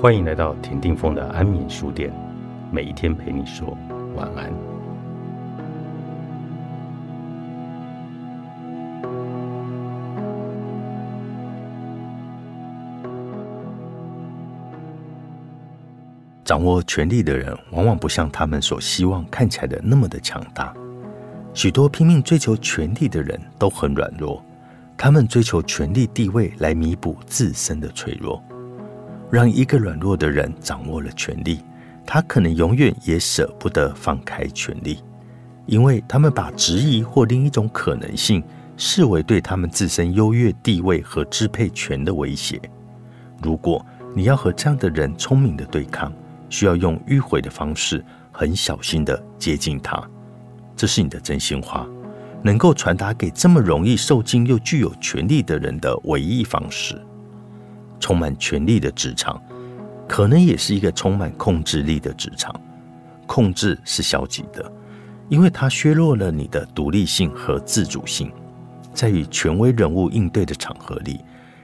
欢迎来到田定峰的安眠书店，每一天陪你说晚安。掌握权力的人，往往不像他们所希望看起来的那么的强大。许多拼命追求权力的人都很软弱，他们追求权力地位来弥补自身的脆弱。让一个软弱的人掌握了权力，他可能永远也舍不得放开权力，因为他们把质疑或另一种可能性视为对他们自身优越地位和支配权的威胁。如果你要和这样的人聪明的对抗，需要用迂回的方式，很小心的接近他。这是你的真心话，能够传达给这么容易受惊又具有权力的人的唯一方式。充满权力的职场，可能也是一个充满控制力的职场。控制是消极的，因为它削弱了你的独立性和自主性。在与权威人物应对的场合里，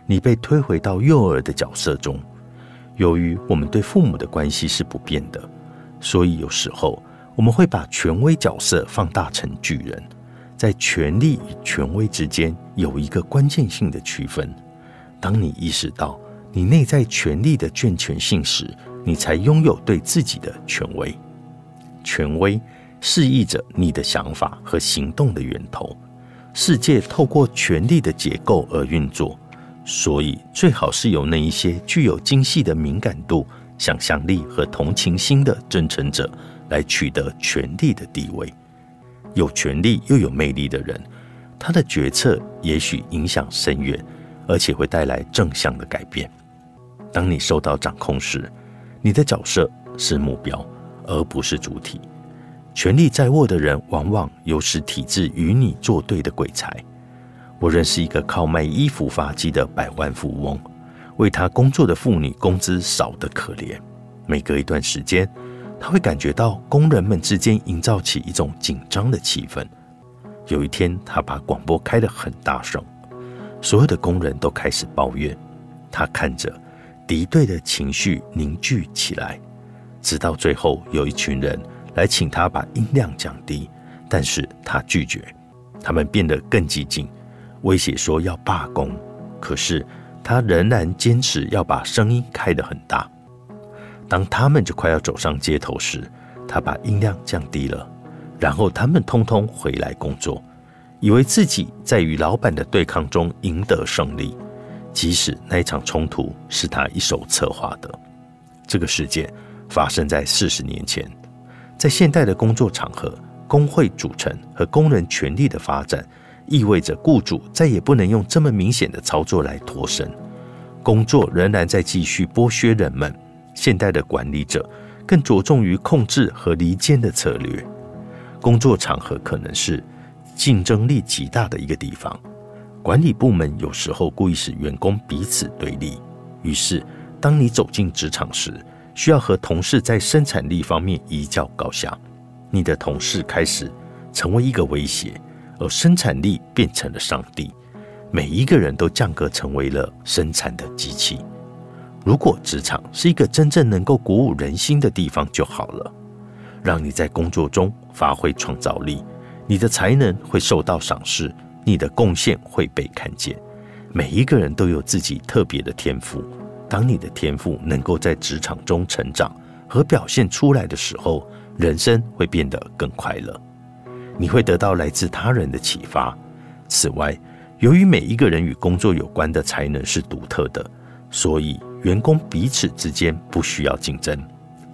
你被推回到幼儿的角色中。由于我们对父母的关系是不变的，所以有时候我们会把权威角色放大成巨人。在权力与权威之间有一个关键性的区分。当你意识到，你内在权力的健全性时，你才拥有对自己的权威。权威示意着你的想法和行动的源头。世界透过权力的结构而运作，所以最好是由那一些具有精细的敏感度、想象力和同情心的真诚者来取得权力的地位。有权力又有魅力的人，他的决策也许影响深远，而且会带来正向的改变。当你受到掌控时，你的角色是目标，而不是主体。权力在握的人，往往有使体制与你作对的鬼才。我认识一个靠卖衣服发迹的百万富翁，为他工作的妇女工资少得可怜。每隔一段时间，他会感觉到工人们之间营造起一种紧张的气氛。有一天，他把广播开得很大声，所有的工人都开始抱怨。他看着。敌对的情绪凝聚起来，直到最后有一群人来请他把音量降低，但是他拒绝。他们变得更激进，威胁说要罢工，可是他仍然坚持要把声音开得很大。当他们就快要走上街头时，他把音量降低了，然后他们通通回来工作，以为自己在与老板的对抗中赢得胜利。即使那一场冲突是他一手策划的，这个事件发生在四十年前。在现代的工作场合，工会组成和工人权利的发展，意味着雇主再也不能用这么明显的操作来脱身。工作仍然在继续剥削人们。现代的管理者更着重于控制和离间的策略。工作场合可能是竞争力极大的一个地方。管理部门有时候故意使员工彼此对立，于是当你走进职场时，需要和同事在生产力方面一较高下。你的同事开始成为一个威胁，而生产力变成了上帝。每一个人都降格成为了生产的机器。如果职场是一个真正能够鼓舞人心的地方就好了，让你在工作中发挥创造力，你的才能会受到赏识。你的贡献会被看见。每一个人都有自己特别的天赋。当你的天赋能够在职场中成长和表现出来的时候，人生会变得更快乐。你会得到来自他人的启发。此外，由于每一个人与工作有关的才能是独特的，所以员工彼此之间不需要竞争。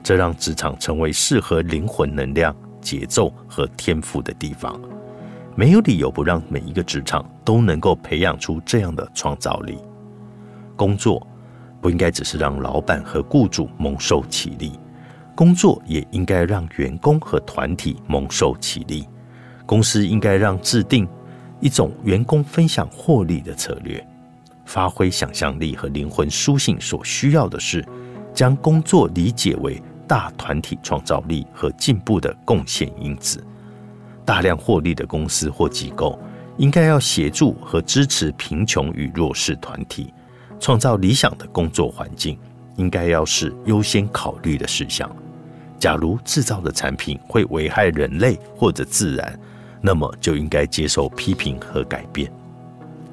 这让职场成为适合灵魂能量、节奏和天赋的地方。没有理由不让每一个职场都能够培养出这样的创造力。工作不应该只是让老板和雇主蒙受其利，工作也应该让员工和团体蒙受其利。公司应该让制定一种员工分享获利的策略。发挥想象力和灵魂书信所需要的是，将工作理解为大团体创造力和进步的贡献因子。大量获利的公司或机构，应该要协助和支持贫穷与弱势团体，创造理想的工作环境，应该要是优先考虑的事项。假如制造的产品会危害人类或者自然，那么就应该接受批评和改变。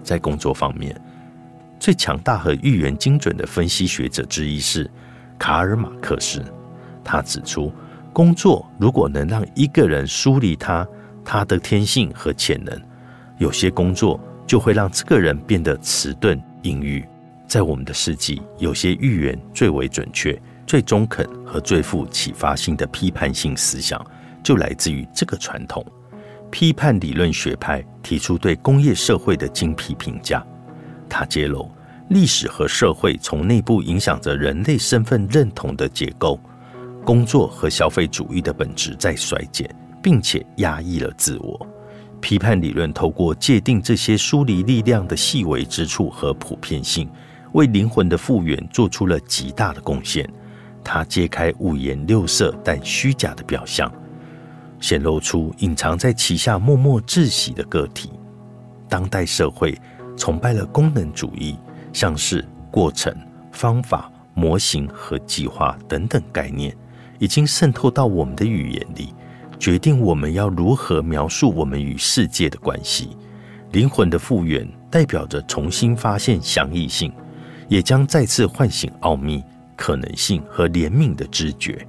在工作方面，最强大和预言精准的分析学者之一是卡尔马克思。他指出，工作如果能让一个人梳理他他的天性和潜能，有些工作就会让这个人变得迟钝、阴郁。在我们的世纪，有些预言最为准确。最中肯和最富启发性的批判性思想，就来自于这个传统。批判理论学派提出对工业社会的精辟评价。他揭露历史和社会从内部影响着人类身份认同的结构。工作和消费主义的本质在衰减，并且压抑了自我。批判理论透过界定这些疏离力量的细微之处和普遍性，为灵魂的复原做出了极大的贡献。他揭开五颜六色但虚假的表象，显露出隐藏在其下默默窒息的个体。当代社会崇拜了功能主义，像是过程、方法、模型和计划等等概念，已经渗透到我们的语言里，决定我们要如何描述我们与世界的关系。灵魂的复原代表着重新发现相异性，也将再次唤醒奥秘。可能性和怜悯的知觉，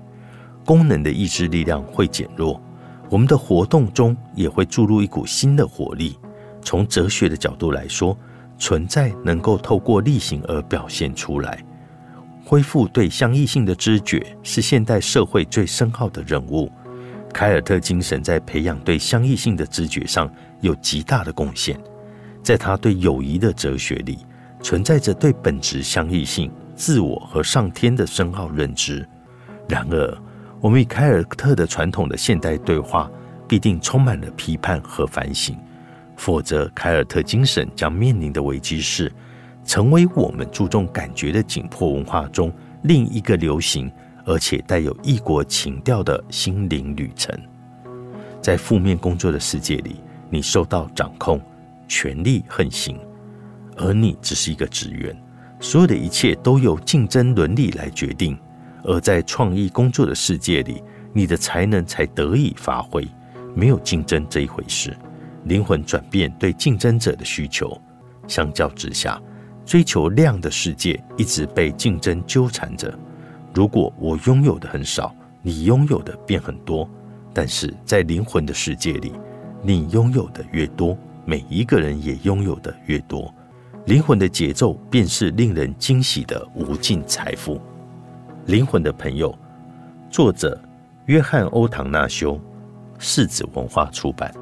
功能的意志力量会减弱，我们的活动中也会注入一股新的活力。从哲学的角度来说，存在能够透过例行而表现出来。恢复对相异性的知觉是现代社会最深奥的任务。凯尔特精神在培养对相异性的知觉上有极大的贡献。在他对友谊的哲学里，存在着对本质相异性。自我和上天的深奥认知。然而，我们与凯尔特的传统的现代对话必定充满了批判和反省，否则凯尔特精神将面临的危机是成为我们注重感觉的紧迫文化中另一个流行而且带有异国情调的心灵旅程。在负面工作的世界里，你受到掌控，权力横行，而你只是一个职员。所有的一切都由竞争伦理来决定，而在创意工作的世界里，你的才能才得以发挥。没有竞争这一回事，灵魂转变对竞争者的需求。相较之下，追求量的世界一直被竞争纠缠着。如果我拥有的很少，你拥有的便很多。但是在灵魂的世界里，你拥有的越多，每一个人也拥有的越多。灵魂的节奏便是令人惊喜的无尽财富。灵魂的朋友，作者约翰·欧唐纳修，世子文化出版。